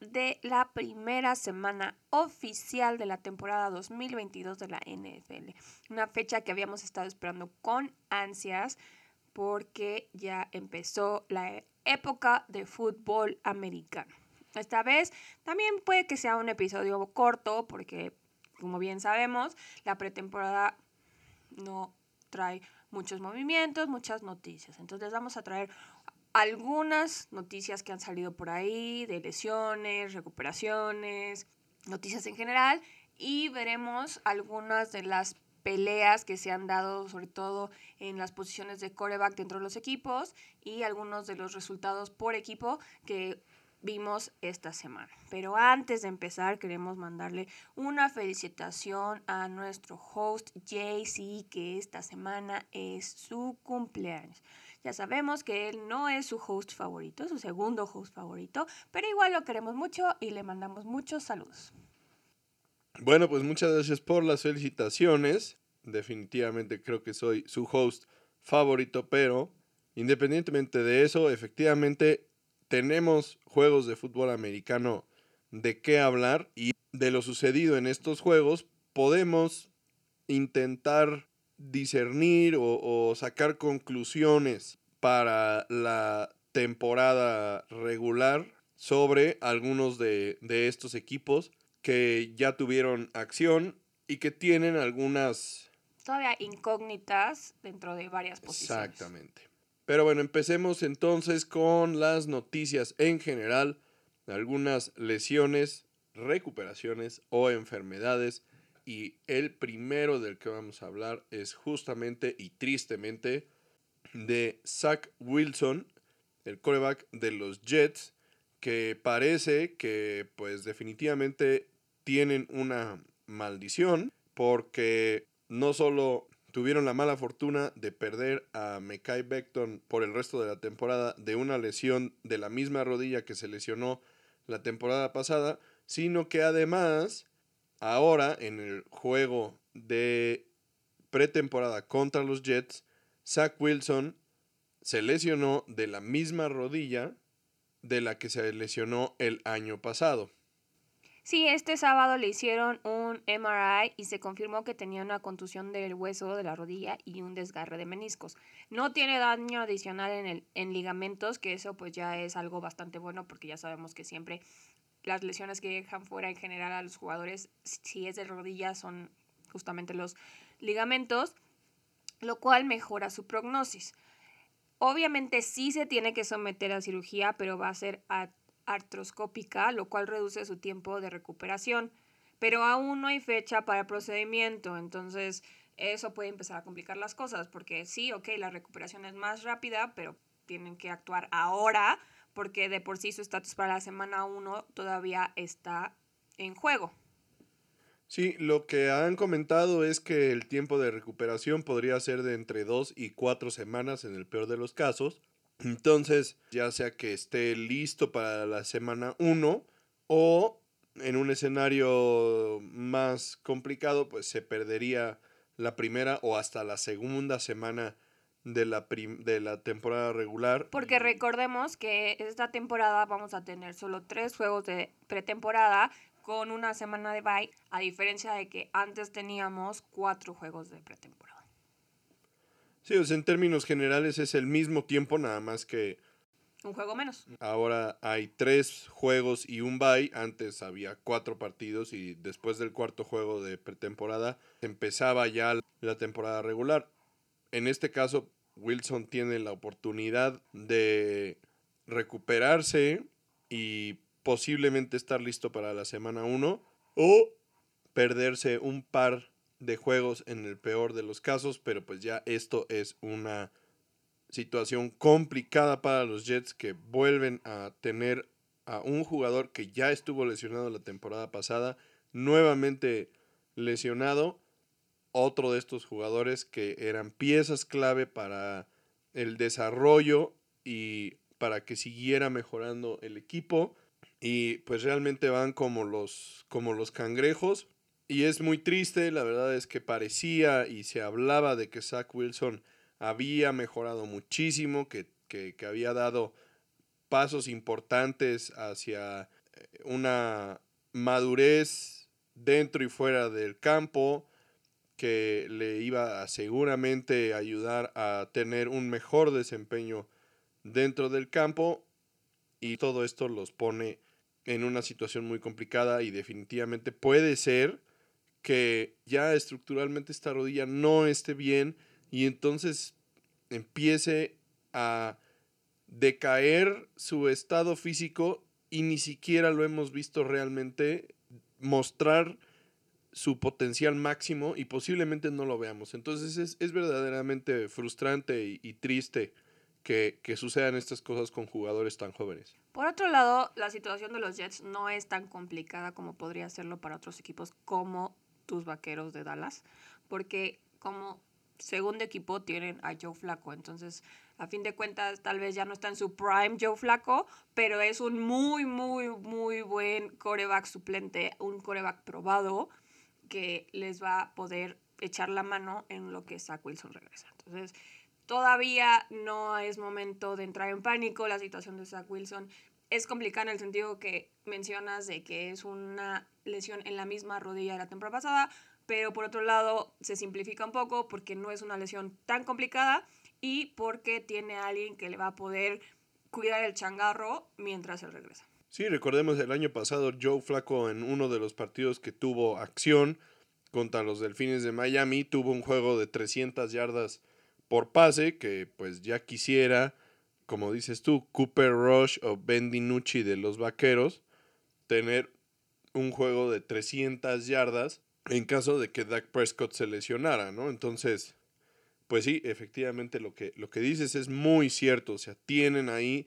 de la primera semana oficial de la temporada 2022 de la NFL. Una fecha que habíamos estado esperando con ansias porque ya empezó la época de fútbol americano. Esta vez también puede que sea un episodio corto porque, como bien sabemos, la pretemporada no trae muchos movimientos, muchas noticias. Entonces vamos a traer algunas noticias que han salido por ahí de lesiones, recuperaciones, noticias en general y veremos algunas de las peleas que se han dado sobre todo en las posiciones de coreback dentro de los equipos y algunos de los resultados por equipo que vimos esta semana. Pero antes de empezar, queremos mandarle una felicitación a nuestro host JC, que esta semana es su cumpleaños. Ya sabemos que él no es su host favorito, su segundo host favorito, pero igual lo queremos mucho y le mandamos muchos saludos. Bueno, pues muchas gracias por las felicitaciones. Definitivamente creo que soy su host favorito, pero independientemente de eso, efectivamente tenemos juegos de fútbol americano de qué hablar y de lo sucedido en estos juegos podemos intentar discernir o, sacar conclusiones para la temporada regular sobre algunos de, de estos equipos que ya tuvieron acción y que tienen algunas... Todavía incógnitas dentro de varias posiciones. Exactamente. Pero bueno, empecemos entonces con las noticias en general, algunas lesiones, recuperaciones o enfermedades. Y el primero del que vamos a hablar es justamente y tristemente de Zach Wilson, el coreback de los Jets, que parece que pues definitivamente tienen una maldición porque no solo tuvieron la mala fortuna de perder a Mekai Beckton por el resto de la temporada de una lesión de la misma rodilla que se lesionó la temporada pasada, sino que además ahora en el juego de pretemporada contra los Jets, Zach Wilson se lesionó de la misma rodilla de la que se lesionó el año pasado. Sí, este sábado le hicieron un MRI y se confirmó que tenía una contusión del hueso de la rodilla y un desgarre de meniscos. No tiene daño adicional en, el, en ligamentos, que eso pues ya es algo bastante bueno porque ya sabemos que siempre las lesiones que dejan fuera en general a los jugadores, si es de rodilla, son justamente los ligamentos, lo cual mejora su prognosis. Obviamente sí se tiene que someter a cirugía, pero va a ser artroscópica, lo cual reduce su tiempo de recuperación. Pero aún no hay fecha para el procedimiento, entonces eso puede empezar a complicar las cosas, porque sí, ok, la recuperación es más rápida, pero tienen que actuar ahora, porque de por sí su estatus para la semana 1 todavía está en juego. Sí, lo que han comentado es que el tiempo de recuperación podría ser de entre 2 y 4 semanas en el peor de los casos, entonces, ya sea que esté listo para la semana 1 o en un escenario más complicado, pues se perdería la primera o hasta la segunda semana de la, de la temporada regular. Porque recordemos que esta temporada vamos a tener solo tres juegos de pretemporada con una semana de bye, a diferencia de que antes teníamos cuatro juegos de pretemporada. Sí, en términos generales es el mismo tiempo, nada más que... Un juego menos. Ahora hay tres juegos y un bye. Antes había cuatro partidos y después del cuarto juego de pretemporada empezaba ya la temporada regular. En este caso, Wilson tiene la oportunidad de recuperarse y posiblemente estar listo para la semana 1 o perderse un par de juegos en el peor de los casos, pero pues ya esto es una situación complicada para los Jets que vuelven a tener a un jugador que ya estuvo lesionado la temporada pasada, nuevamente lesionado, otro de estos jugadores que eran piezas clave para el desarrollo y para que siguiera mejorando el equipo. Y pues realmente van como los como los cangrejos. Y es muy triste, la verdad es que parecía y se hablaba de que Zach Wilson había mejorado muchísimo, que, había dado pasos importantes hacia eh, una madurez dentro y fuera del campo que le iba a seguramente ayudar a tener un mejor desempeño dentro del campo y todo esto los pone en una situación muy complicada y definitivamente puede ser que ya estructuralmente esta rodilla no esté bien y entonces empiece a decaer su estado físico y ni siquiera lo hemos visto realmente mostrar su potencial máximo y posiblemente no lo veamos. Entonces es, es verdaderamente frustrante y, triste que, que, sucedan estas cosas con jugadores tan jóvenes. Por otro lado, la situación de los Jets no es tan complicada como podría serlo para otros equipos como tus Vaqueros de Dallas, porque como segundo equipo tienen a Joe Flaco, entonces a fin de cuentas tal vez ya no está en su prime Joe Flaco, pero es un muy, muy, muy buen coreback suplente, un coreback probado que les va a poder echar la mano en lo que Zach Wilson regresa. Entonces, todavía no es momento de entrar en pánico. La situación de Zach Wilson es complicada en el sentido que mencionas de que es una lesión en la misma rodilla de la temporada pasada, pero por otro lado se simplifica un poco porque no es una lesión tan complicada y porque tiene a alguien que le va a poder cuidar el changarro mientras él regresa. Sí, recordemos el año pasado Joe Flaco en uno de los partidos que tuvo acción contra los Delfines de Miami tuvo un juego de 300 yardas por pase que pues ya quisiera, como dices tú, Cooper Rush o Ben DiNucci de los Vaqueros tener un juego de 300 yardas en caso de que Dak Prescott se lesionara, ¿no? Entonces, pues sí, efectivamente lo que, lo que dices es muy cierto, o sea, tienen ahí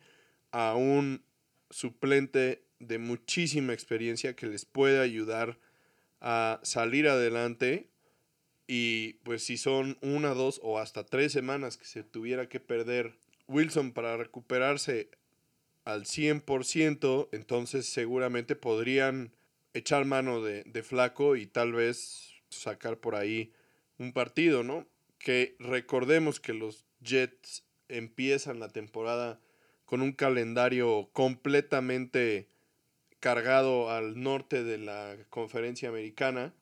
a un suplente de muchísima experiencia que les puede ayudar a salir adelante y pues si son una, dos o hasta tres semanas que se tuviera que perder Wilson para recuperarse al 100%, entonces seguramente podrían echar mano de, de Flaco y tal vez sacar por ahí un partido, ¿no? Que recordemos que los Jets empiezan la temporada con un calendario completamente cargado al norte de la conferencia americana.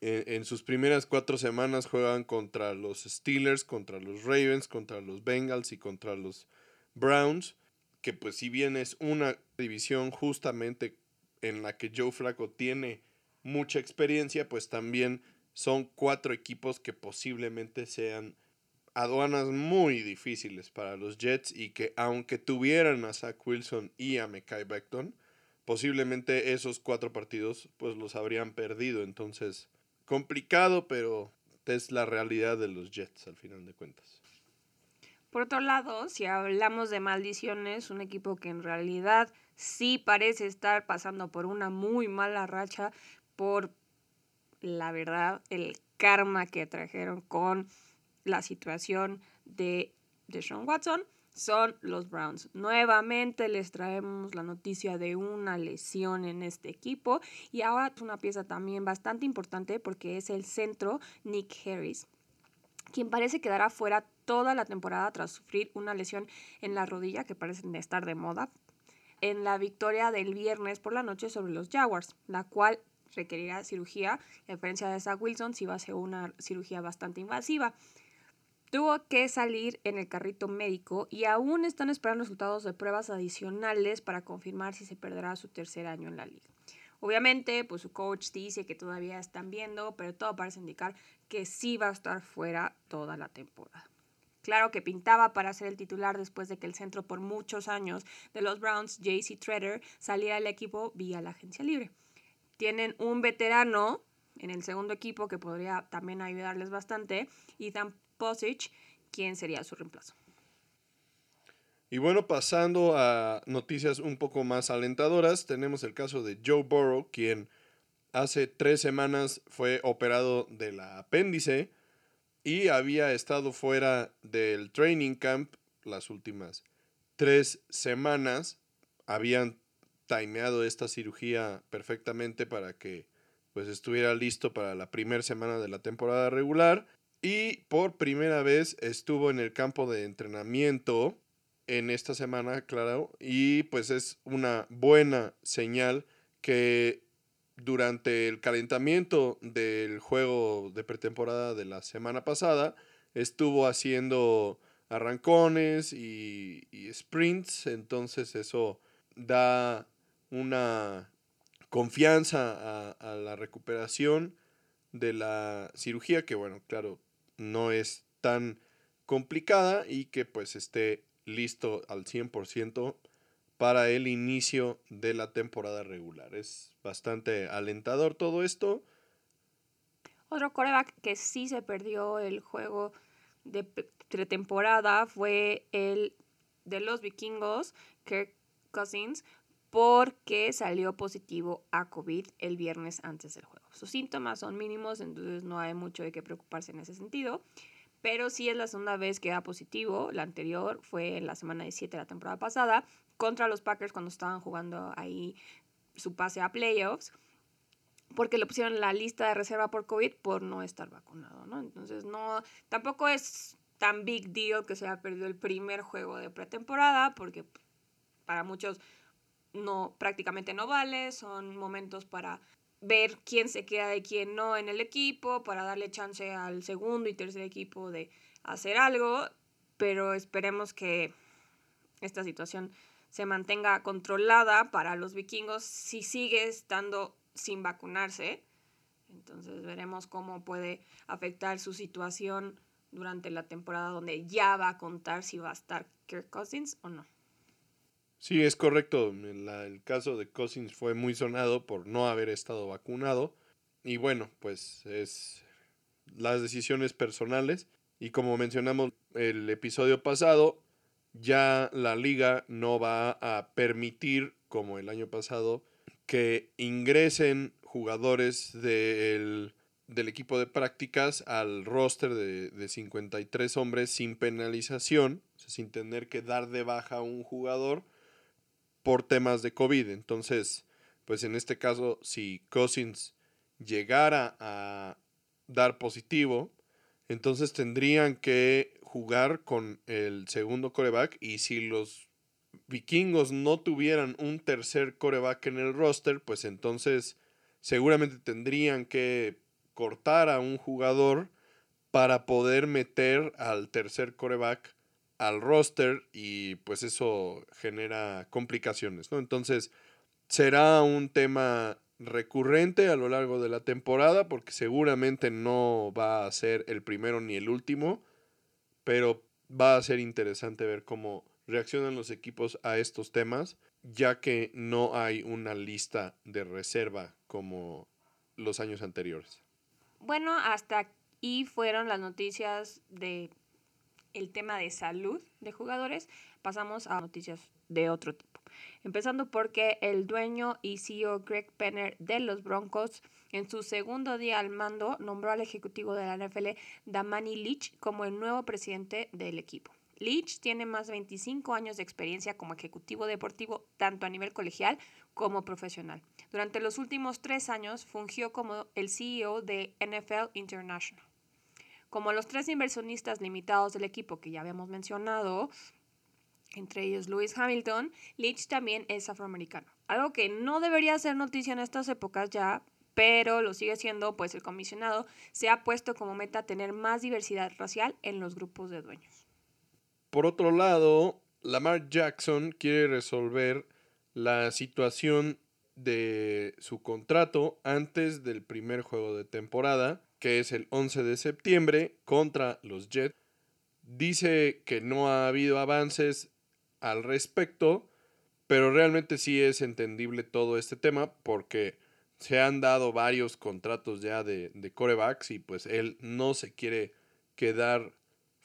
En, sus primeras cuatro semanas juegan contra los Steelers, contra los Ravens, contra los Bengals y contra los Browns, que pues si bien es una división justamente en la que Joe Flacco tiene mucha experiencia, pues también son cuatro equipos que posiblemente sean aduanas muy difíciles para los Jets y que aunque tuvieran a Zach Wilson y a Mekai Beckton, posiblemente esos cuatro partidos pues los habrían perdido. Entonces, complicado, pero es la realidad de los Jets al final de cuentas. Por otro lado, si hablamos de maldiciones, un equipo que en realidad sí parece estar pasando por una muy mala racha por la verdad, el karma que trajeron con la situación de, Sean Watson son los Browns. Nuevamente les traemos la noticia de una lesión en este equipo y ahora una pieza también bastante importante porque es el centro Nick Harris, quien parece quedar fuera toda la temporada tras sufrir una lesión en la rodilla que parece estar de moda en la victoria del viernes por la noche sobre los Jaguars, la cual requerirá cirugía, a diferencia de Zach Wilson, si va a ser una cirugía bastante invasiva. Tuvo que salir en el carrito médico y aún están esperando resultados de pruebas adicionales para confirmar si se perderá su tercer año en la liga. Obviamente, pues su coach dice que todavía están viendo, pero todo parece indicar que sí va a estar fuera toda la temporada. Claro que pintaba para ser el titular después de que el centro por muchos años de los Browns, JC Treader, saliera del equipo vía la agencia libre. Tienen un veterano en el segundo equipo que podría también ayudarles bastante, Ethan Posich, quien sería su reemplazo. Y bueno, pasando a noticias un poco más alentadoras, tenemos el caso de Joe Burrow, quien hace tres semanas fue operado de la apéndice y había estado fuera del training camp las últimas tres semanas. Habían timeado esta cirugía perfectamente para que pues estuviera listo para la primera semana de la temporada regular y por primera vez estuvo en el campo de entrenamiento en esta semana, claro, y pues es una buena señal que durante el calentamiento del juego de pretemporada de la semana pasada estuvo haciendo arrancones y, sprints, entonces eso da una confianza a, a, la recuperación de la cirugía, que bueno, claro, no es tan complicada y que pues esté listo al 100% para el inicio de la temporada regular. Es bastante alentador todo esto. Otro coreback que sí se perdió el juego de pretemporada fue el de los vikingos, Kirk Cousins, porque salió positivo a COVID el viernes antes del juego. Sus síntomas son mínimos, entonces no hay mucho de qué preocuparse en ese sentido. Pero sí es la segunda vez que da positivo. La anterior fue en la semana 17 de la temporada pasada contra los Packers cuando estaban jugando ahí su pase a playoffs porque le pusieron la lista de reserva por COVID por no estar vacunado, ¿no? Entonces, no, tampoco es tan big deal que se haya perdido el primer juego de pretemporada, porque para muchos no, prácticamente no vale, son momentos para ver quién se queda y quién no en el equipo, para darle chance al segundo y tercer equipo de hacer algo, pero esperemos que esta situación se mantenga controlada para los vikingos si sigue estando sin vacunarse. Entonces veremos cómo puede afectar su situación durante la temporada donde ya va a contar si va a estar Kirk Cousins o no. Sí, es correcto. el caso de Cousins fue muy sonado por no haber estado vacunado. Y bueno, pues es las decisiones personales. Y como mencionamos el episodio pasado, ya la liga no va a permitir, como el año pasado, que ingresen jugadores del, equipo de prácticas al roster de, de 53 hombres sin penalización, sin tener que dar de baja a un jugador por temas de COVID. Entonces, pues en este caso, si Cousins llegara a dar positivo, entonces tendrían que jugar con el segundo coreback y si los vikingos no tuvieran un tercer coreback en el roster, pues entonces seguramente tendrían que cortar a un jugador para poder meter al tercer coreback al roster y pues eso genera complicaciones, ¿no? Entonces será un tema recurrente a lo largo de la temporada porque seguramente no va a ser el primero ni el último, pero va a ser interesante ver cómo reaccionan los equipos a estos temas, ya que no hay una lista de reserva como los años anteriores. Bueno, hasta aquí fueron las noticias de el tema de salud de jugadores. Pasamos a noticias de otro tipo. Empezando porque el dueño y CEO Greg Penner de los Broncos en su segundo día al mando nombró al ejecutivo de la NFL Damani Leach como el nuevo presidente del equipo. Leach tiene más de 25 años de experiencia como ejecutivo deportivo, tanto a nivel colegial como profesional. Durante los últimos tres años fungió como el CEO de NFL International. Como los tres inversionistas limitados del equipo que ya habíamos mencionado, entre ellos Lewis Hamilton, Leach también es afroamericano. Algo que no debería ser noticia en estas épocas ya, pero lo sigue siendo, pues el comisionado se ha puesto como meta tener más diversidad racial en los grupos de dueños. Por otro lado, Lamar Jackson quiere resolver la situación de su contrato antes del primer juego de temporada, que es el 11 de septiembre contra los Jets. Dice que no ha habido avances al respecto, pero realmente sí es entendible todo este tema porque se han dado varios contratos ya de, de corebacks y pues él no se quiere quedar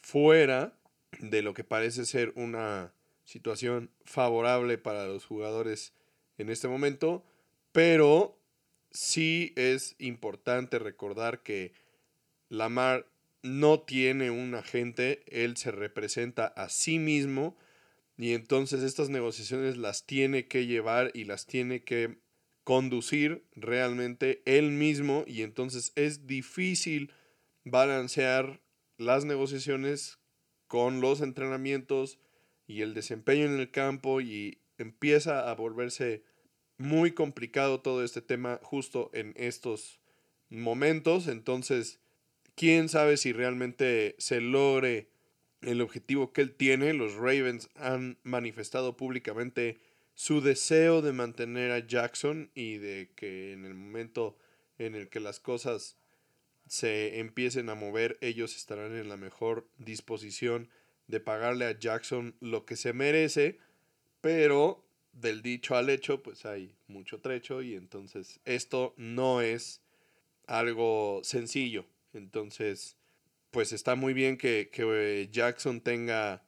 fuera de lo que parece ser una situación favorable para los jugadores en este momento, pero sí es importante recordar que Lamar no tiene un agente, él se representa a sí mismo y entonces estas negociaciones las tiene que llevar y las tiene que conducir realmente él mismo y entonces es difícil balancear las negociaciones con los entrenamientos y el desempeño en el campo y empieza a volverse muy complicado todo este tema justo en estos momentos. Entonces, quién sabe si realmente se logre el objetivo que él tiene. Los Ravens han manifestado públicamente su deseo de mantener a Jackson y de que en el momento en el que las cosas se empiecen a mover, ellos estarán en la mejor disposición de pagarle a Jackson lo que se merece, pero del dicho al hecho, pues hay mucho trecho y entonces esto no es algo sencillo. Entonces, pues está muy bien que, que Jackson tenga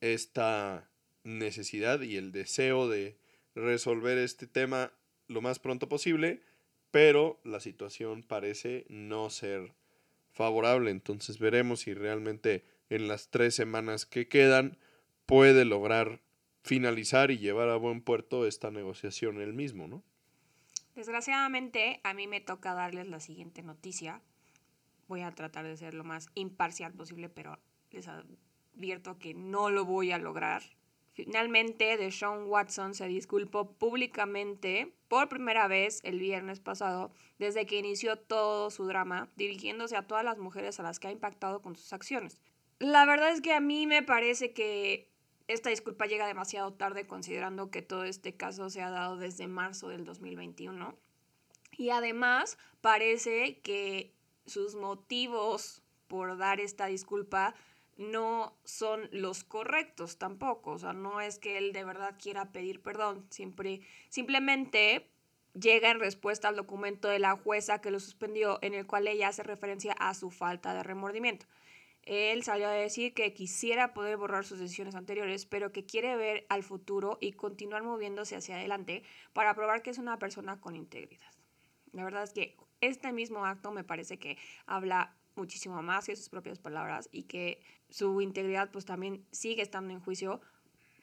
esta necesidad y el deseo de resolver este tema lo más pronto posible, pero la situación parece no ser favorable. Entonces veremos si realmente en las tres semanas que quedan puede lograr finalizar y llevar a buen puerto esta negociación él mismo, ¿no? Desgraciadamente, a mí me toca darles la siguiente noticia. Voy a tratar de ser lo más imparcial posible, pero les advierto que no lo voy a lograr. Finalmente, Deshaun Watson se disculpó públicamente por primera vez el viernes pasado desde que inició todo su drama, dirigiéndose a todas las mujeres a las que ha impactado con sus acciones. La verdad es que a mí me parece que esta disculpa llega demasiado tarde considerando que todo este caso se ha dado desde marzo del 2021. Y además parece que sus motivos por dar esta disculpa no son los correctos tampoco. O sea, no es que él de verdad quiera pedir perdón. Siempre, simplemente llega en respuesta al documento de la jueza que lo suspendió, en el cual ella hace referencia a su falta de remordimiento. Él salió a decir que quisiera poder borrar sus decisiones anteriores, pero que quiere ver al futuro y continuar moviéndose hacia adelante para probar que es una persona con integridad. La verdad es que este mismo acto me parece que habla muchísimo más que sus propias palabras y que su integridad pues también sigue estando en juicio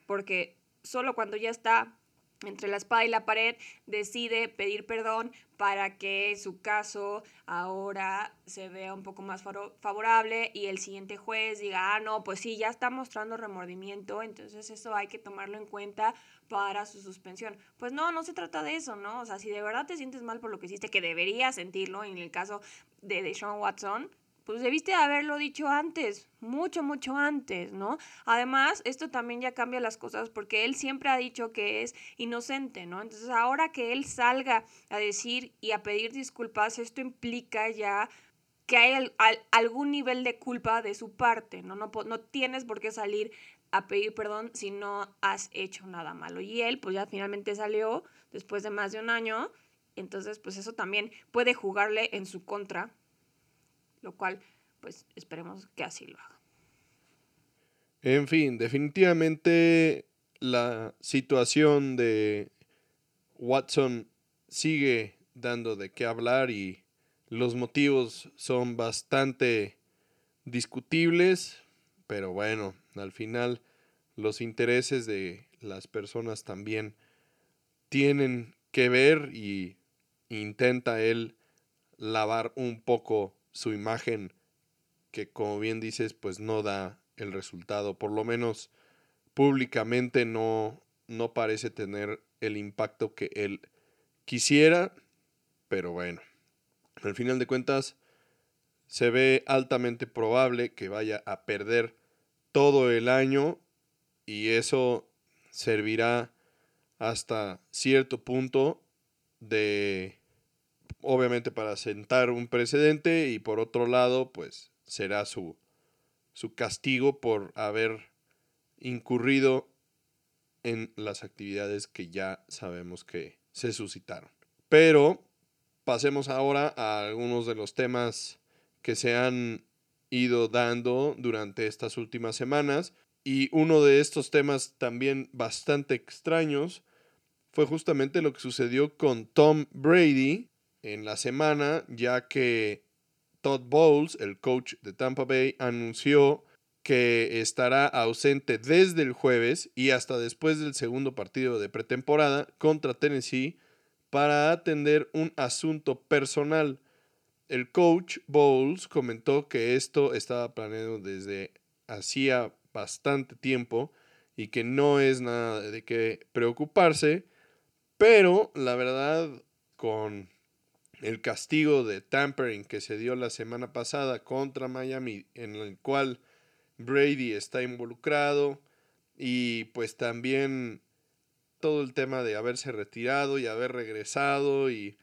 porque solo cuando ya está entre la espada y la pared, decide pedir perdón para que su caso ahora se vea un poco más favorable y el siguiente juez diga, ah, no, pues sí, ya está mostrando remordimiento, entonces eso hay que tomarlo en cuenta para su suspensión. Pues no, no se trata de eso, ¿no? O sea, si de verdad te sientes mal por lo que hiciste, que deberías sentirlo en el caso de Deshaun Watson, pues debiste haberlo dicho antes, mucho, mucho antes, ¿no? Además, esto también ya cambia las cosas porque él siempre ha dicho que es inocente, ¿no? Entonces, ahora que él salga a decir y a pedir disculpas, esto implica ya que hay algún nivel de culpa de su parte, ¿no? ¿no? No tienes por qué salir a pedir perdón si no has hecho nada malo. Y él, pues ya finalmente salió después de más de un año, entonces, pues eso también puede jugarle en su contra lo cual pues esperemos que así lo haga. En fin, definitivamente la situación de Watson sigue dando de qué hablar y los motivos son bastante discutibles, pero bueno, al final los intereses de las personas también tienen que ver y intenta él lavar un poco su imagen que como bien dices pues no da el resultado, por lo menos públicamente no, no parece tener el impacto que él quisiera, pero bueno, al final de cuentas se ve altamente probable que vaya a perder todo el año y eso servirá hasta cierto punto de obviamente para sentar un precedente y por otro lado, pues será su, su castigo por haber incurrido en las actividades que ya sabemos que se suscitaron. Pero pasemos ahora a algunos de los temas que se han ido dando durante estas últimas semanas. Y uno de estos temas también bastante extraños fue justamente lo que sucedió con Tom Brady, en la semana, ya que Todd Bowles, el coach de Tampa Bay, anunció que estará ausente desde el jueves y hasta después del segundo partido de pretemporada contra Tennessee para atender un asunto personal. El coach Bowles comentó que esto estaba planeado desde hacía bastante tiempo y que no es nada de qué preocuparse, pero la verdad con el castigo de tampering que se dio la semana pasada contra Miami, en el cual Brady está involucrado y pues también todo el tema de haberse retirado y haber regresado y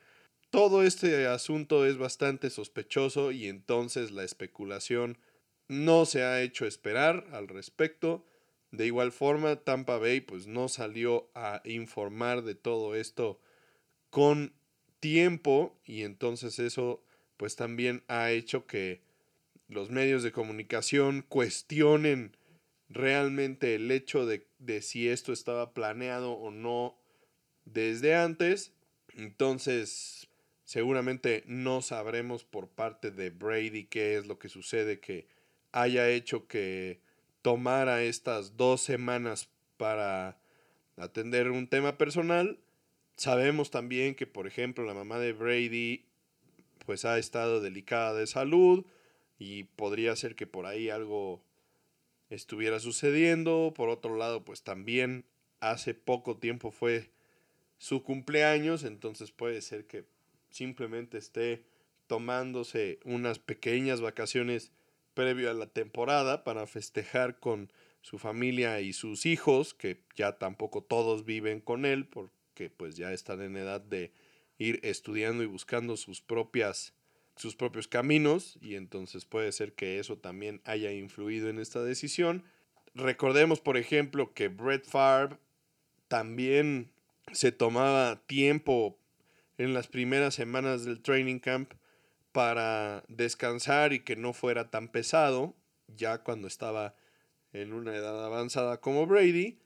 todo este asunto es bastante sospechoso y entonces la especulación no se ha hecho esperar al respecto. De igual forma, Tampa Bay pues no salió a informar de todo esto con tiempo y entonces eso pues también ha hecho que los medios de comunicación cuestionen realmente el hecho de, de si esto estaba planeado o no desde antes. Entonces, seguramente no sabremos por parte de Brady qué es lo que sucede que haya hecho que tomara estas dos semanas para atender un tema personal. Sabemos también que, por ejemplo, la mamá de Brady pues ha estado delicada de salud y podría ser que por ahí algo estuviera sucediendo. Por otro lado, pues también hace poco tiempo fue su cumpleaños, entonces puede ser que simplemente esté tomándose unas pequeñas vacaciones previo a la temporada para festejar con su familia y sus hijos, que ya tampoco todos viven con él, porque pues ya están en edad de ir estudiando y buscando sus propias sus propios caminos y entonces puede ser que eso también haya influido en esta decisión. Recordemos, por ejemplo, que Brett Favre también se tomaba tiempo en las primeras semanas del training camp para descansar y que no fuera tan pesado, ya cuando estaba en una edad avanzada como Brady.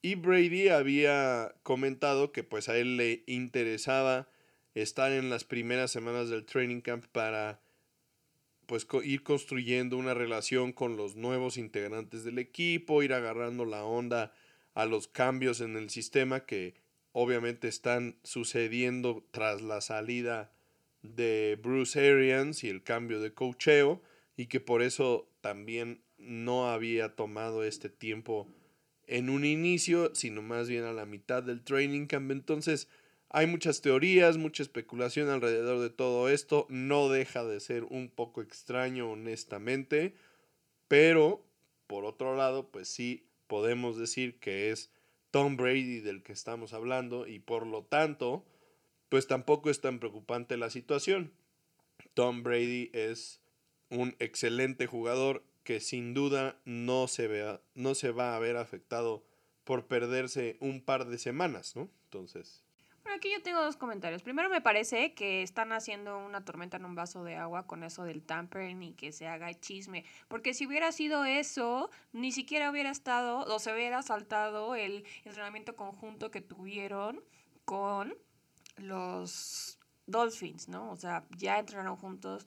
Y Brady había comentado que pues a él le interesaba estar en las primeras semanas del training camp para pues ir construyendo una relación con los nuevos integrantes del equipo, ir agarrando la onda a los cambios en el sistema que obviamente están sucediendo tras la salida de Bruce Arians y el cambio de cocheo y que por eso también no había tomado este tiempo en un inicio, sino más bien a la mitad del training camp. Entonces, hay muchas teorías, mucha especulación alrededor de todo esto. No deja de ser un poco extraño, honestamente. Pero, por otro lado, pues sí podemos decir que es Tom Brady del que estamos hablando y por lo tanto, pues tampoco es tan preocupante la situación. Tom Brady es un excelente jugador que sin duda no se, vea, no se va a ver afectado por perderse un par de semanas, ¿no? Entonces, aquí yo tengo dos comentarios. Primero, me parece que están haciendo una tormenta en un vaso de agua con eso del tampering y que se haga chisme. Porque si hubiera sido eso, ni siquiera hubiera estado o se hubiera saltado el entrenamiento conjunto que tuvieron con los Dolphins, ¿no? O sea, ya entrenaron juntos.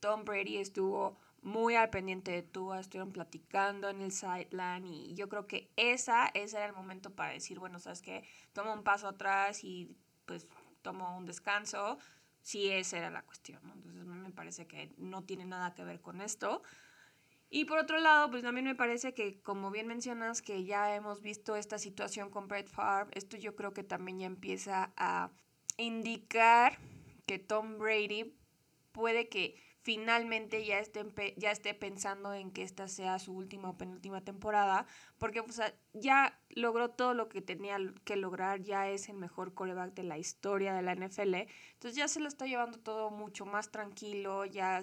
Tom Brady estuvo muy al pendiente de tú, estuvieron platicando en el sideline y yo creo que esa, ese era el momento para decir, bueno, sabes que toma un paso atrás y pues tomo un descanso, si esa era la cuestión, ¿no? Entonces me parece que no tiene nada que ver con esto. Y por otro lado, pues también me parece que, como bien mencionas, que ya hemos visto esta situación con Brett Favre, esto yo creo que también ya empieza a indicar que Tom Brady puede que finalmente ya esté, ya esté pensando en que esta sea su última o penúltima temporada, porque ya logró todo lo que tenía que lograr, ya es el mejor coreback de la historia de la NFL, entonces ya se lo está llevando todo mucho más tranquilo, ya,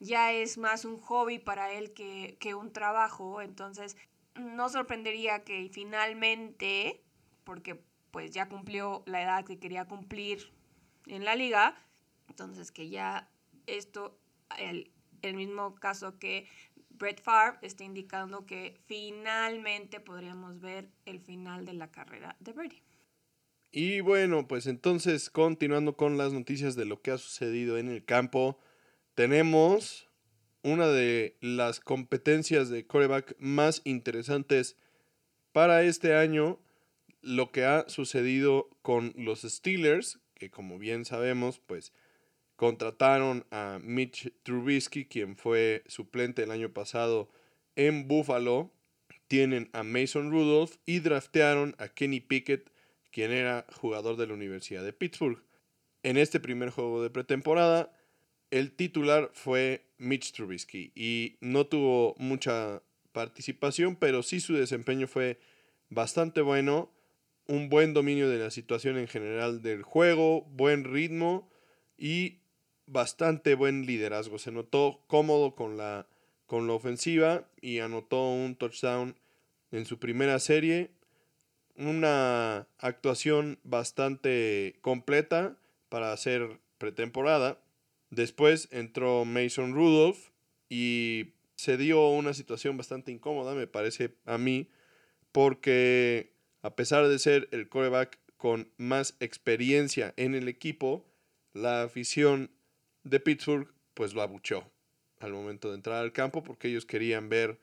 ya es más un hobby para él que, que un trabajo, entonces no sorprendería que finalmente, porque pues ya cumplió la edad que quería cumplir en la liga, entonces que ya esto el, mismo caso que Brett Favre está indicando que finalmente podríamos ver el final de la carrera de Brady. Y bueno, pues entonces continuando con las noticias de lo que ha sucedido en el campo, tenemos una de las competencias de coreback más interesantes para este año, lo que ha sucedido con los Steelers, que como bien sabemos, pues Contrataron a Mitch Trubisky, quien fue suplente el año pasado en Buffalo, tienen a Mason Rudolph y draftearon a Kenny Pickett, quien era jugador de la Universidad de Pittsburgh. En este primer juego de pretemporada, el titular fue Mitch Trubisky y no tuvo mucha participación, pero sí su desempeño fue bastante bueno, un buen dominio de la situación en general del juego, buen ritmo y bastante buen liderazgo. Se notó cómodo con la, con la ofensiva y anotó un touchdown en su primera serie. Una actuación bastante completa para hacer pretemporada. Después entró Mason Rudolph y se dio una situación bastante incómoda, me parece a mí, porque a pesar de ser el coreback con más experiencia en el equipo, la afición de Pittsburgh pues lo abuchó al momento de entrar al campo porque ellos querían ver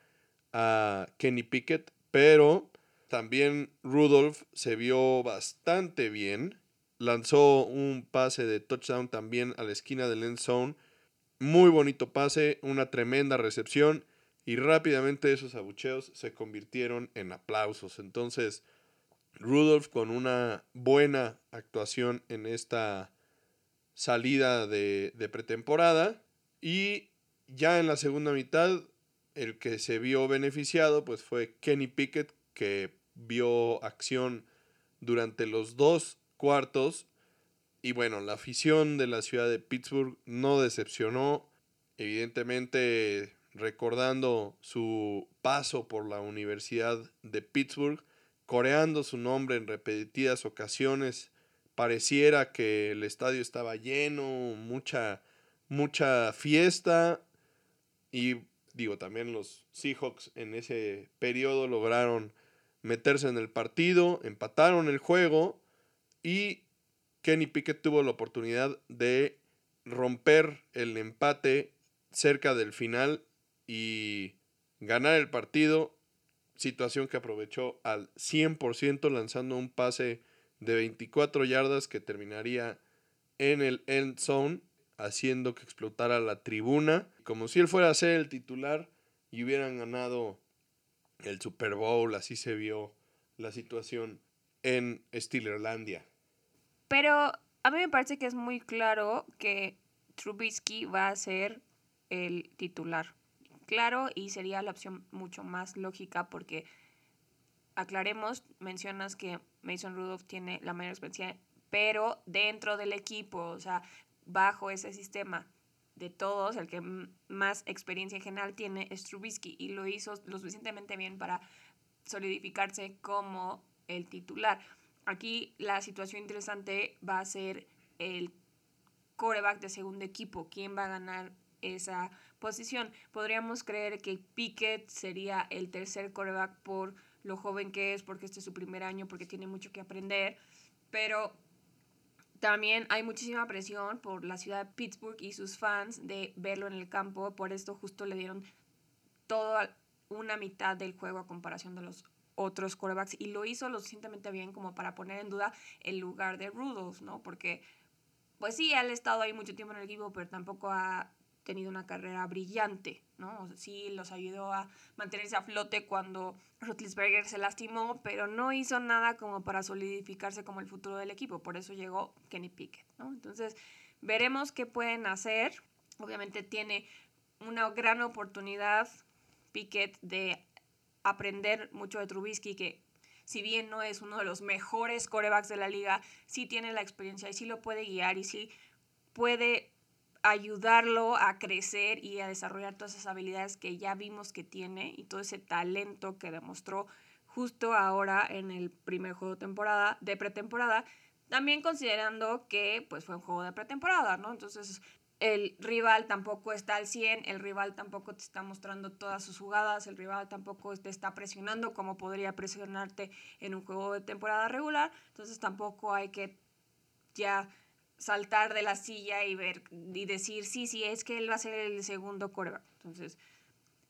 a Kenny Pickett, pero también Rudolph se vio bastante bien. Lanzó un pase de touchdown también a la esquina del end zone. Muy bonito pase, una tremenda recepción y rápidamente esos abucheos se convirtieron en aplausos. Entonces, Rudolph con una buena actuación en esta salida de, pretemporada. Y ya en la segunda mitad, el que se vio beneficiado pues fue Kenny Pickett, que vio acción durante los dos cuartos. Y bueno, la afición de la ciudad de Pittsburgh no decepcionó. Evidentemente, recordando su paso por la Universidad de Pittsburgh, coreando su nombre en repetidas ocasiones pareciera que el estadio estaba lleno, mucha, mucha fiesta. Y digo, también los Seahawks en ese periodo lograron meterse en el partido, empataron el juego y Kenny Pickett tuvo la oportunidad de romper el empate cerca del final y ganar el partido, situación que aprovechó al 100% lanzando un pase de 24 yardas que terminaría en el end zone, haciendo que explotara la tribuna, como si él fuera a ser el titular y hubieran ganado el Super Bowl, así se vio la situación en Steelerlandia. Pero a mí me parece que es muy claro que Trubisky va a ser el titular. Claro, y sería la opción mucho más lógica porque aclaremos, mencionas que Mason Rudolph tiene la mayor experiencia, pero dentro del equipo, o sea, bajo ese sistema de todos, el que más experiencia en general tiene es Trubisky y lo hizo lo suficientemente bien para solidificarse como el titular. Aquí la situación interesante va a ser el coreback de segundo equipo, quién va a ganar esa posición. Podríamos creer que Pickett sería el tercer coreback por lo joven que es, porque este es su primer año, porque tiene mucho que aprender, pero también hay muchísima presión por la ciudad de Pittsburgh y sus fans de verlo en el campo, por esto justo le dieron toda una mitad del juego a comparación de los otros quarterbacks y lo hizo lo suficientemente bien como para poner en duda el lugar de Rudolph, ¿no? Porque pues sí, él ha estado ahí mucho tiempo en el equipo, pero tampoco ha tenido una carrera brillante, ¿no? Sí, los ayudó a mantenerse a flote cuando Rutlisberger se lastimó, pero no hizo nada como para solidificarse como el futuro del equipo, por eso llegó Kenny Pickett, ¿no? Entonces, veremos qué pueden hacer. Obviamente tiene una gran oportunidad Pickett de aprender mucho de Trubisky, que si bien no es uno de los mejores corebacks de la liga, sí tiene la experiencia y sí lo puede guiar y sí puede ayudarlo a crecer y a desarrollar todas esas habilidades que ya vimos que tiene y todo ese talento que demostró justo ahora en el primer juego de temporada, de pretemporada, también considerando que pues fue un juego de pretemporada, ¿no? Entonces el rival tampoco está al 100, el rival tampoco te está mostrando todas sus jugadas, el rival tampoco te está presionando como podría presionarte en un juego de temporada regular, entonces tampoco hay que ya saltar de la silla y ver y decir, sí, sí, es que él va a ser el segundo coreback. Entonces,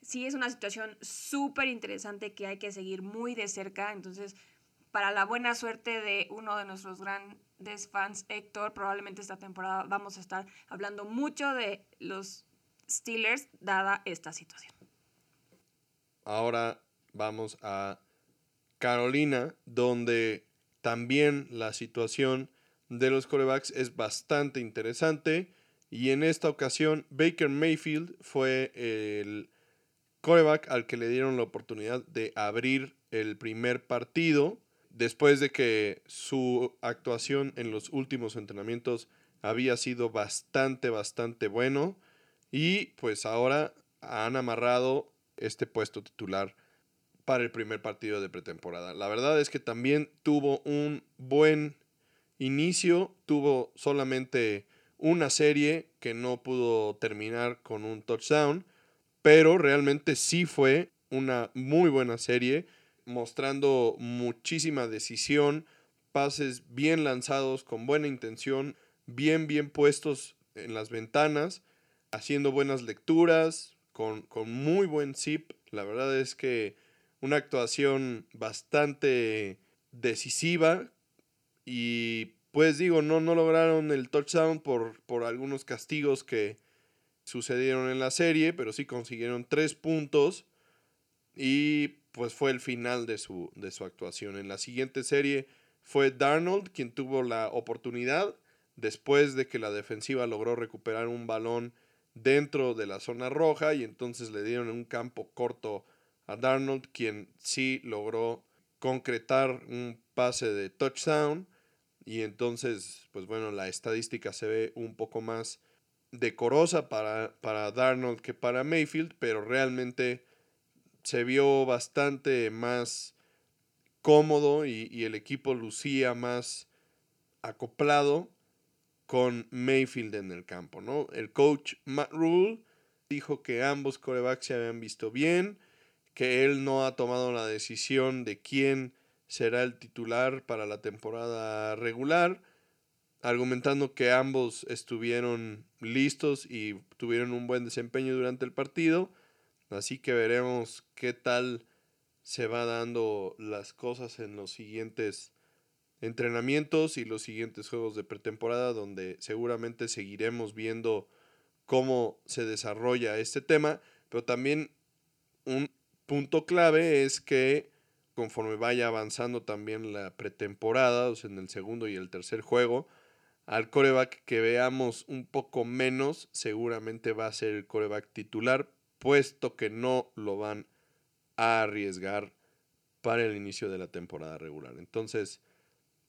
sí es una situación súper interesante que hay que seguir muy de cerca. Entonces, para la buena suerte de uno de nuestros grandes fans, Héctor, probablemente esta temporada vamos a estar hablando mucho de los Steelers dada esta situación. Ahora, vamos a Carolina, donde también la situación de los corebacks es bastante interesante. Y en esta ocasión, Baker Mayfield fue el coreback al que le dieron la oportunidad de abrir el primer partido. Después de que su actuación en los últimos entrenamientos había sido bastante, bastante bueno. Y pues ahora han amarrado este puesto titular para el primer partido de pretemporada. La verdad es que también tuvo un buen inicio, tuvo solamente una serie que no pudo terminar con un touchdown, pero realmente sí fue una muy buena serie, mostrando muchísima decisión, pases bien lanzados con buena intención, bien, bien puestos en las ventanas, haciendo buenas lecturas, con, con muy buen zip. La verdad es que una actuación bastante decisiva y pues digo, no, no lograron el touchdown por, por algunos castigos que sucedieron en la serie, pero sí consiguieron tres puntos y pues fue el final de su, de su actuación. En la siguiente serie fue Darnold quien tuvo la oportunidad después de que la defensiva logró recuperar un balón dentro de la zona roja y entonces le dieron un campo corto a Darnold, quien sí logró concretar un pase de touchdown y entonces, pues bueno, la estadística se ve un poco más decorosa para, para Darnold que para Mayfield, pero realmente se vio bastante más cómodo y, y el equipo lucía más acoplado con Mayfield en el campo, ¿no? El coach Matt Rule dijo que ambos corebacks se habían visto bien, que él no ha tomado la decisión de quién será el titular para la temporada regular, argumentando que ambos estuvieron listos y tuvieron un buen desempeño durante el partido, así que veremos qué tal se va dando las cosas en los siguientes entrenamientos y los siguientes juegos de pretemporada donde seguramente seguiremos viendo cómo se desarrolla este tema, pero también un punto clave es que conforme vaya avanzando también la pretemporada, o sea, en el segundo y el tercer juego, al coreback que veamos un poco menos, seguramente va a ser el coreback titular, puesto que no lo van a arriesgar para el inicio de la temporada regular. Entonces,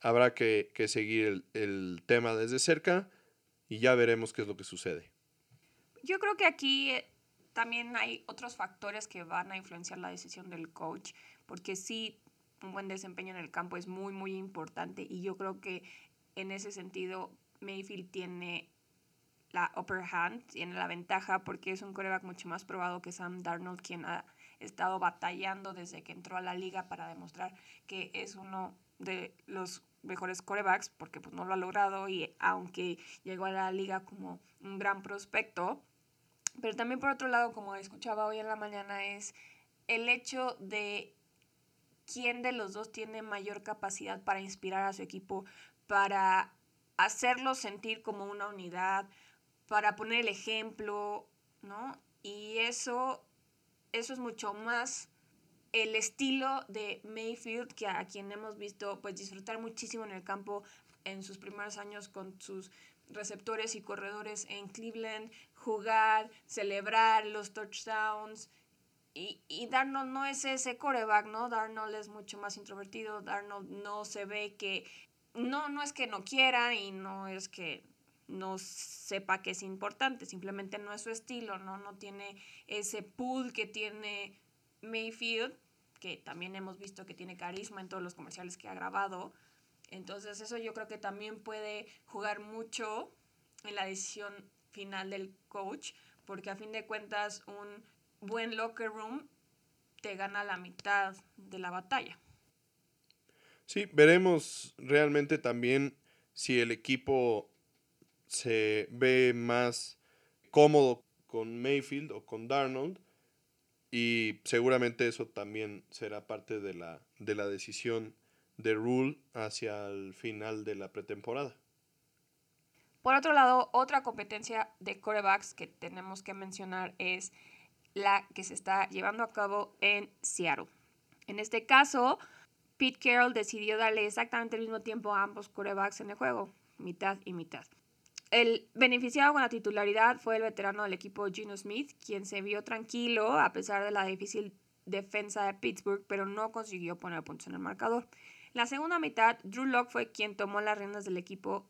habrá que, seguir el, el, tema desde cerca y ya veremos qué es lo que sucede. Yo creo que aquí eh, también hay otros factores que van a influenciar la decisión del coach, porque sí, un buen desempeño en el campo es muy, muy importante y yo creo que en ese sentido Mayfield tiene la upper hand, tiene la ventaja porque es un coreback mucho más probado que Sam Darnold, quien ha estado batallando desde que entró a la liga para demostrar que es uno de los mejores corebacks, porque pues no lo ha logrado y aunque llegó a la liga como un gran prospecto, pero también por otro lado, como escuchaba hoy en la mañana, es el hecho de quién de los dos tiene mayor capacidad para inspirar a su equipo, para hacerlo sentir como una unidad, para poner el ejemplo, ¿no? Y eso, eso es mucho más el estilo de Mayfield, que a quien hemos visto pues disfrutar muchísimo en el campo en sus primeros años con sus receptores y corredores en Cleveland, jugar, celebrar los touchdowns. Y, y Darnold no es ese coreback, ¿no? Darnold es mucho más introvertido, Darnold no se ve que, no, no es que no quiera y no es que no sepa que es importante, simplemente no es su estilo, ¿no? No tiene ese pool que tiene Mayfield, que también hemos visto que tiene carisma en todos los comerciales que ha grabado. Entonces eso yo creo que también puede jugar mucho en la decisión final del coach, porque a fin de cuentas un buen locker room te gana la mitad de la batalla. Sí, veremos realmente también si el equipo se ve más cómodo con Mayfield o con Darnold y seguramente eso también será parte de la, de la decisión de Rule hacia el final de la pretemporada. Por otro lado, otra competencia de corebacks que tenemos que mencionar es la que se está llevando a cabo en Seattle. En este caso, Pete Carroll decidió darle exactamente el mismo tiempo a ambos corebacks en el juego, mitad y mitad. El beneficiado con la titularidad fue el veterano del equipo Gino Smith, quien se vio tranquilo a pesar de la difícil defensa de Pittsburgh, pero no consiguió poner puntos en el marcador. La segunda mitad, Drew Locke fue quien tomó las riendas del equipo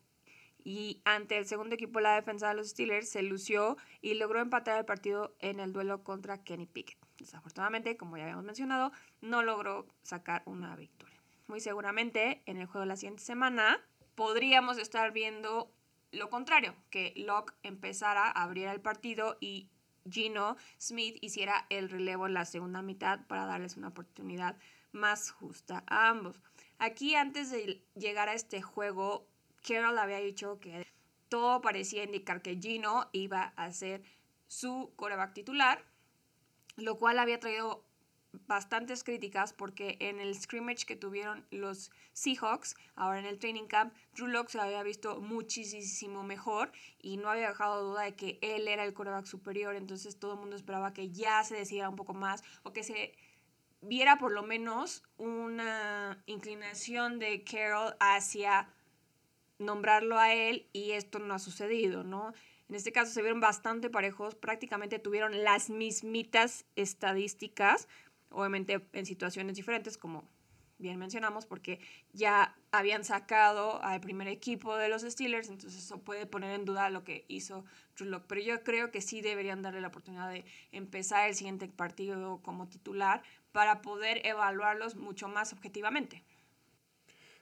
y ante el segundo equipo la defensa de los Steelers se lució y logró empatar el partido en el duelo contra Kenny Pickett. Desafortunadamente, como ya habíamos mencionado, no logró sacar una victoria. Muy seguramente en el juego de la siguiente semana podríamos estar viendo lo contrario, que Locke empezara a abrir el partido y Gino Smith hiciera el relevo en la segunda mitad para darles una oportunidad más justa a ambos. Aquí antes de llegar a este juego, Carroll había dicho que todo parecía indicar que Gino iba a ser su coreback titular, lo cual había traído bastantes críticas porque en el scrimmage que tuvieron los Seahawks, ahora en el training camp, Drew Locke se había visto muchísimo mejor y no había dejado duda de que él era el coreback superior, entonces todo el mundo esperaba que ya se decidiera un poco más o que se viera por lo menos una inclinación de Carroll hacia nombrarlo a él y esto no ha sucedido, ¿no? En este caso se vieron bastante parejos, prácticamente tuvieron las mismitas estadísticas, obviamente en situaciones diferentes, como bien mencionamos, porque ya habían sacado al primer equipo de los Steelers, entonces eso puede poner en duda lo que hizo Drew Locke. Pero yo creo que sí deberían darle la oportunidad de empezar el siguiente partido como titular para poder evaluarlos mucho más objetivamente.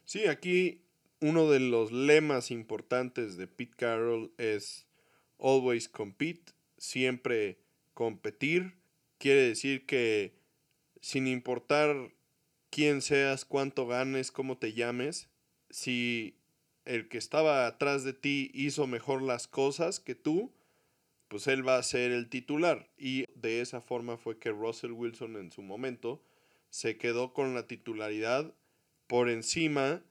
Sí, aquí uno de los lemas importantes de Pete Carroll es always compete, siempre competir. Quiere decir que sin importar quién seas, cuánto ganes, cómo te llames, si el que estaba atrás de ti hizo mejor las cosas que tú, pues él va a ser el titular. Y de esa forma fue que Russell Wilson en su momento se quedó con la titularidad por encima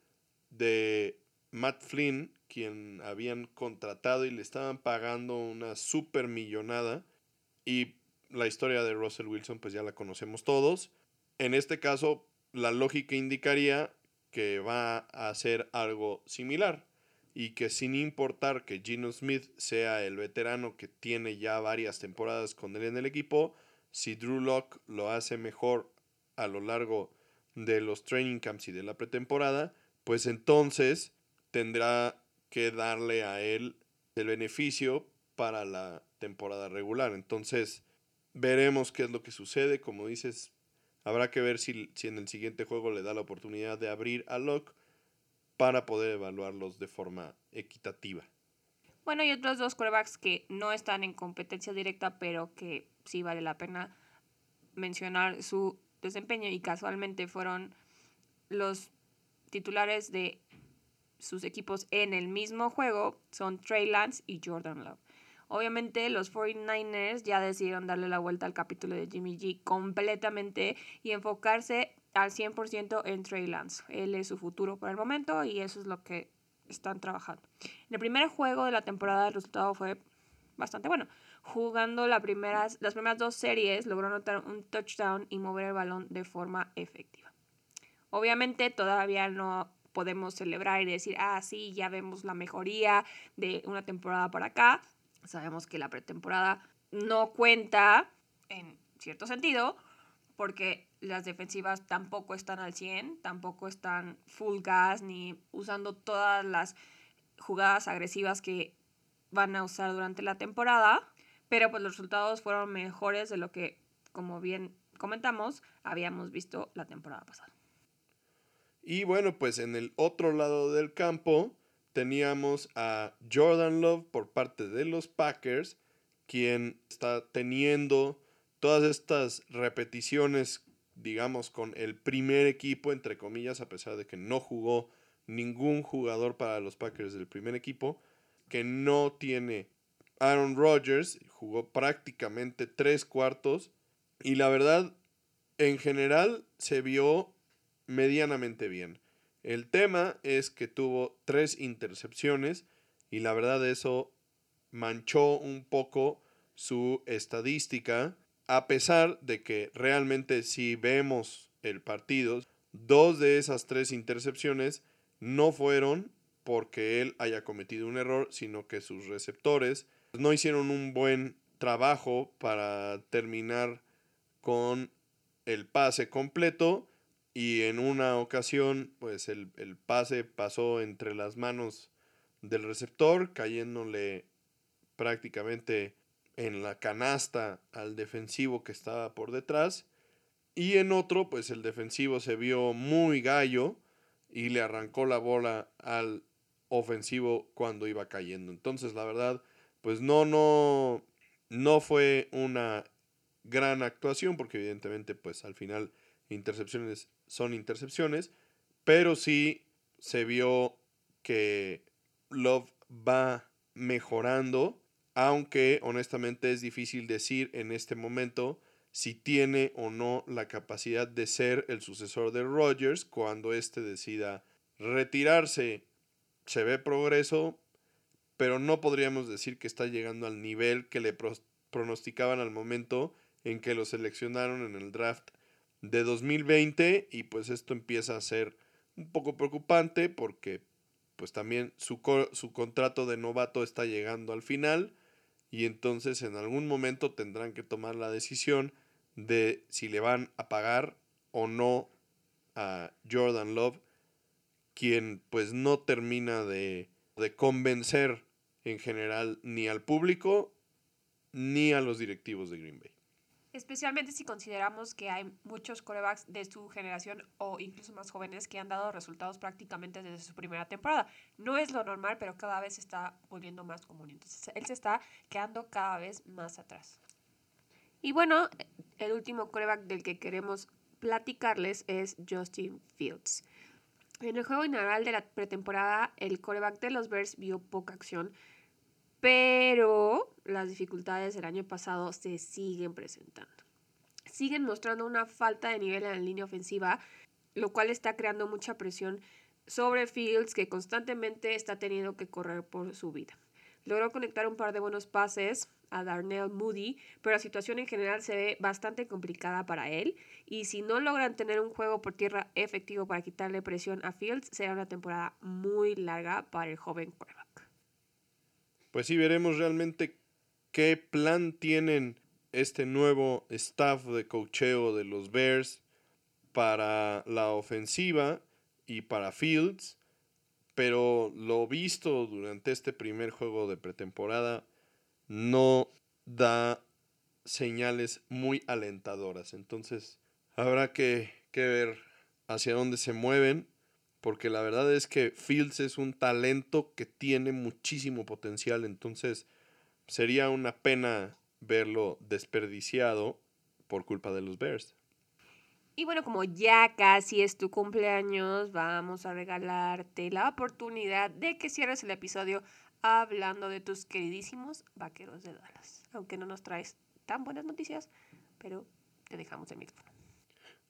de Matt Flynn, quien habían contratado y le estaban pagando una super millonada. Y la historia de Russell Wilson pues ya la conocemos todos. En este caso, la lógica indicaría que va a hacer algo similar y que sin importar que Gino Smith sea el veterano que tiene ya varias temporadas con él en el equipo, si Drew Locke lo hace mejor a lo largo de los training camps y de la pretemporada, pues entonces tendrá que darle a él el beneficio para la temporada regular. Entonces, Veremos qué es lo que sucede. Como dices, habrá que ver si, si en el siguiente juego le da la oportunidad de abrir a Locke para poder evaluarlos de forma equitativa. Bueno, y otros dos quarterbacks que no están en competencia directa, pero que sí vale la pena mencionar su desempeño y casualmente fueron los titulares de sus equipos en el mismo juego, son Trey Lance y Jordan Love. Obviamente los 49ers ya decidieron darle la vuelta al capítulo de Jimmy G completamente y enfocarse al 100% en Trey Lance. Él es su futuro por el momento y eso es lo que están trabajando. En el primer juego de la temporada el resultado fue bastante bueno. Jugando las primeras, las primeras dos series logró anotar un touchdown y mover el balón de forma efectiva. Obviamente todavía no podemos celebrar y decir, ah, sí, ya vemos la mejoría de una temporada para acá. Sabemos que la pretemporada no cuenta en cierto sentido porque las defensivas tampoco están al 100, tampoco están full gas ni usando todas las jugadas agresivas que van a usar durante la temporada, pero pues los resultados fueron mejores de lo que, como bien comentamos, habíamos visto la temporada pasada. Y bueno, pues en el otro lado del campo, teníamos a Jordan Love por parte de los Packers, quien está teniendo todas estas repeticiones, digamos, con el primer equipo, entre comillas, a pesar de que no jugó ningún jugador para los Packers del primer equipo, que no tiene Aaron Rodgers, jugó prácticamente tres cuartos, y la verdad, en general, se vio medianamente bien. El tema es que tuvo tres intercepciones y la verdad eso manchó un poco su estadística, a pesar de que realmente si vemos el partido. Dos de esas tres intercepciones no fueron porque él haya cometido un error, sino que sus receptores no hicieron un buen trabajo para terminar con el pase completo y en una ocasión pues el, el pase pasó entre las manos del receptor cayéndole prácticamente en la canasta al defensivo que estaba por detrás. Y en otro, pues el defensivo se vio muy gallo y le arrancó la bola al ofensivo cuando iba cayendo. Entonces, la verdad, pues no, no, no fue una gran actuación, porque evidentemente, pues al final, intercepciones son intercepciones, pero sí se vio que Love va mejorando aunque honestamente es difícil decir en este momento si tiene o no la capacidad de ser el sucesor de Rodgers cuando éste decida retirarse. Se ve progreso, pero no podríamos decir que está llegando al nivel que le pronosticaban al momento en que lo seleccionaron en el draft de 2020 y pues esto empieza a ser un poco preocupante porque pues también su, su contrato de novato está llegando al final y entonces en algún momento tendrán que tomar la decisión de si le van a pagar o no a Jordan Love, quien pues no termina de, de convencer en general ni al público ni a los directivos de Green Bay especialmente si consideramos que hay muchos corebacks de su generación o incluso más jóvenes que han dado resultados prácticamente desde su primera temporada. No es lo normal, pero cada vez se está volviendo más común. Entonces, él se está quedando cada vez más atrás. Y bueno, el último coreback del que queremos platicarles es Justin Fields. En el juego inaugural de la pretemporada, el coreback de los Bears vio poca acción pero las dificultades del año pasado se siguen presentando. Siguen mostrando una falta de nivel en la línea ofensiva, lo cual está creando mucha presión sobre Fields, que constantemente está teniendo que correr por su vida. Logró conectar un par de buenos pases a Darnell Moody, pero la situación en general se ve bastante complicada para él. Y si no logran tener un juego por tierra efectivo para quitarle presión a Fields, será una temporada muy larga para el joven quarterback pues sí veremos realmente qué plan tienen este nuevo staff de cocheo de los Bears para la ofensiva y para Fields, pero lo visto durante este primer juego de pretemporada no da señales muy alentadoras. Entonces habrá que, que ver hacia dónde se mueven porque la verdad es que Fields es un talento que tiene muchísimo potencial, entonces sería una pena verlo desperdiciado por culpa de los Bears. Y bueno, como ya casi es tu cumpleaños, vamos a regalarte la oportunidad de que cierres el episodio hablando de tus queridísimos vaqueros de Dallas. Aunque no nos traes tan buenas noticias, pero te dejamos el micrófono.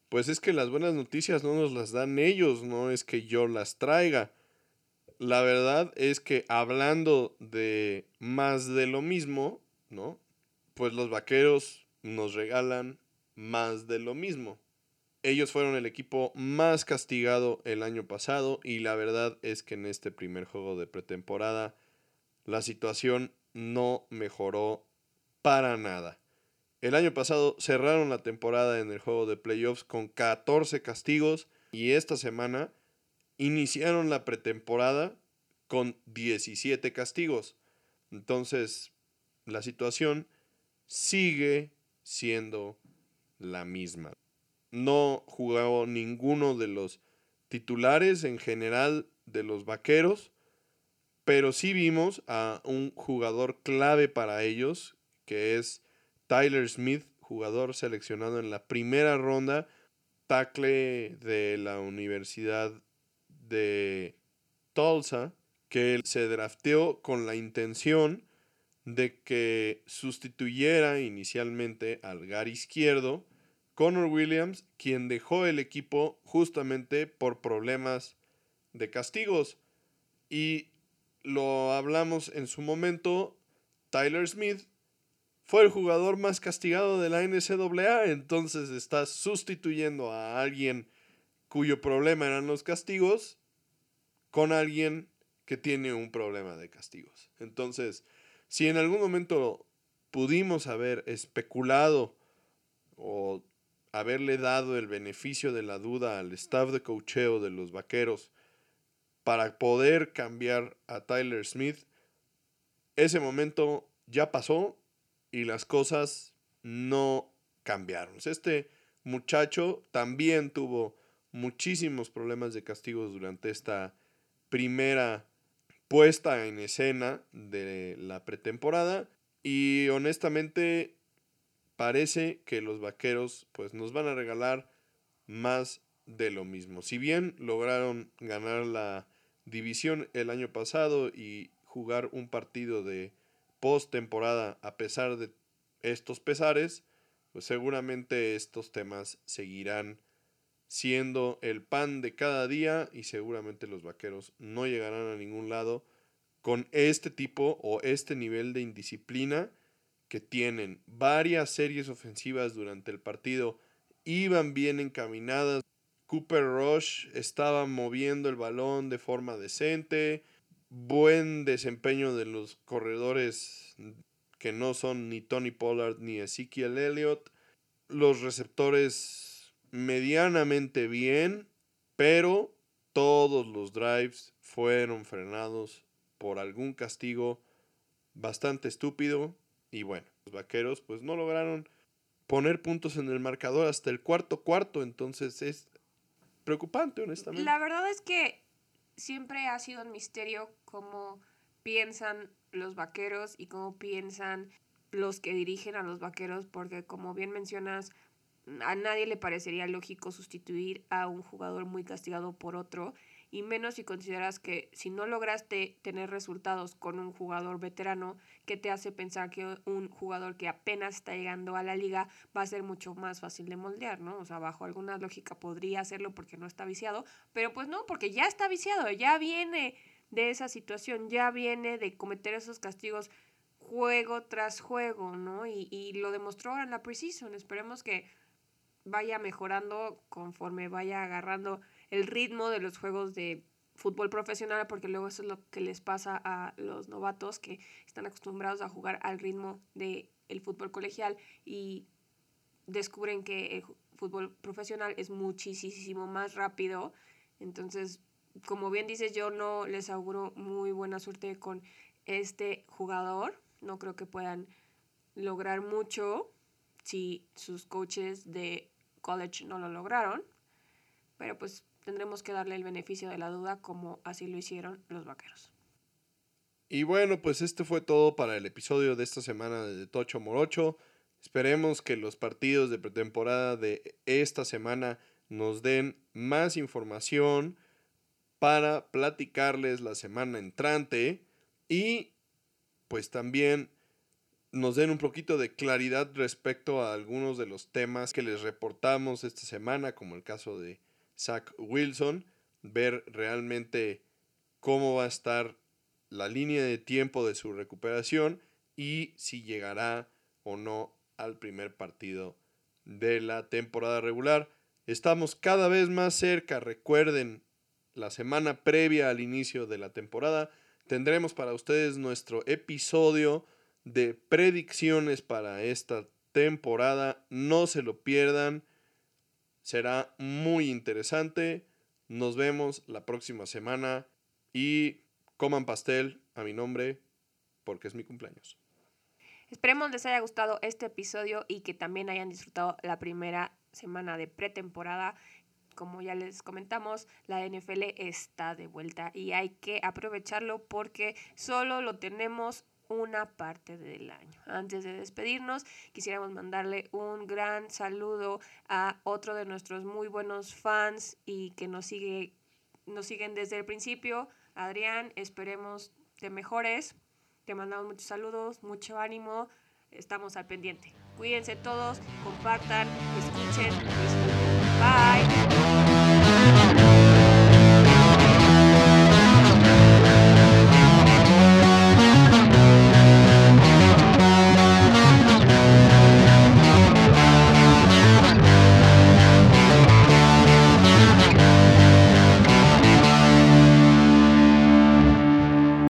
Pues es que las buenas noticias no nos las dan ellos, no es que yo las traiga. La verdad es que hablando de más de lo mismo, ¿no? Pues los vaqueros nos regalan más de lo mismo. Ellos fueron el equipo más castigado el año pasado y la verdad es que en este primer juego de pretemporada la situación no mejoró para nada. El año pasado cerraron la temporada en el juego de playoffs con 14 castigos y esta semana iniciaron la pretemporada con 17 castigos. Entonces, la situación sigue siendo la misma. No jugó ninguno de los titulares en general de los Vaqueros, pero sí vimos a un jugador clave para ellos, que es Tyler Smith, jugador seleccionado en la primera ronda, tackle de la Universidad de Tulsa, que se drafteó con la intención de que sustituyera inicialmente al gar izquierdo, Connor Williams, quien dejó el equipo justamente por problemas de castigos. Y lo hablamos en su momento, Tyler Smith fue el jugador más castigado de la NCAA, entonces estás sustituyendo a alguien cuyo problema eran los castigos con alguien que tiene un problema de castigos. Entonces, si en algún momento pudimos haber especulado o haberle dado el beneficio de la duda al staff de cocheo de los vaqueros para poder cambiar a Tyler Smith, ese momento ya pasó y las cosas no cambiaron. Este muchacho también tuvo muchísimos problemas de castigos durante esta primera puesta en escena de la pretemporada y honestamente parece que los vaqueros pues nos van a regalar más de lo mismo. Si bien lograron ganar la división el año pasado y jugar un partido de postemporada a pesar de estos pesares, pues seguramente estos temas seguirán siendo el pan de cada día y seguramente los vaqueros no llegarán a ningún lado con este tipo o este nivel de indisciplina que tienen. Varias series ofensivas durante el partido iban bien encaminadas. Cooper Rush estaba moviendo el balón de forma decente. Buen desempeño de los corredores que no son ni Tony Pollard ni Ezekiel Elliott. Los receptores medianamente bien, pero todos los drives fueron frenados por algún castigo bastante estúpido y bueno, los vaqueros pues no lograron poner puntos en el marcador hasta el cuarto cuarto, entonces es preocupante honestamente. La verdad es que siempre ha sido un misterio cómo piensan los vaqueros y cómo piensan los que dirigen a los vaqueros, porque como bien mencionas, a nadie le parecería lógico sustituir a un jugador muy castigado por otro, y menos si consideras que si no lograste tener resultados con un jugador veterano, que te hace pensar que un jugador que apenas está llegando a la liga va a ser mucho más fácil de moldear, ¿no? O sea, bajo alguna lógica podría hacerlo porque no está viciado, pero pues no, porque ya está viciado, ya viene de esa situación, ya viene de cometer esos castigos juego tras juego, ¿no? Y, y lo demostró ahora en la preseason. Esperemos que vaya mejorando conforme vaya agarrando el ritmo de los juegos de fútbol profesional, porque luego eso es lo que les pasa a los novatos que están acostumbrados a jugar al ritmo del el fútbol colegial y descubren que el fútbol profesional es muchísimo más rápido. Entonces, como bien dices, yo no les auguro muy buena suerte con este jugador. No creo que puedan lograr mucho si sus coaches de college no lo lograron, pero pues tendremos que darle el beneficio de la duda como así lo hicieron los vaqueros. Y bueno, pues este fue todo para el episodio de esta semana de Tocho Morocho. Esperemos que los partidos de pretemporada de esta semana nos den más información para platicarles la semana entrante y pues también nos den un poquito de claridad respecto a algunos de los temas que les reportamos esta semana, como el caso de Zach Wilson, ver realmente cómo va a estar la línea de tiempo de su recuperación y si llegará o no al primer partido de la temporada regular. Estamos cada vez más cerca, recuerden, la semana previa al inicio de la temporada tendremos para ustedes nuestro episodio de predicciones para esta temporada. No se lo pierdan. Será muy interesante. Nos vemos la próxima semana y coman pastel a mi nombre porque es mi cumpleaños. Esperemos les haya gustado este episodio y que también hayan disfrutado la primera semana de pretemporada. Como ya les comentamos, la NFL está de vuelta y hay que aprovecharlo porque solo lo tenemos una parte del año. Antes de despedirnos, quisiéramos mandarle un gran saludo a otro de nuestros muy buenos fans y que nos sigue nos siguen desde el principio. Adrián, esperemos te mejores. Te mandamos muchos saludos, mucho ánimo. Estamos al pendiente. Cuídense todos, compartan, escuchen. Bye.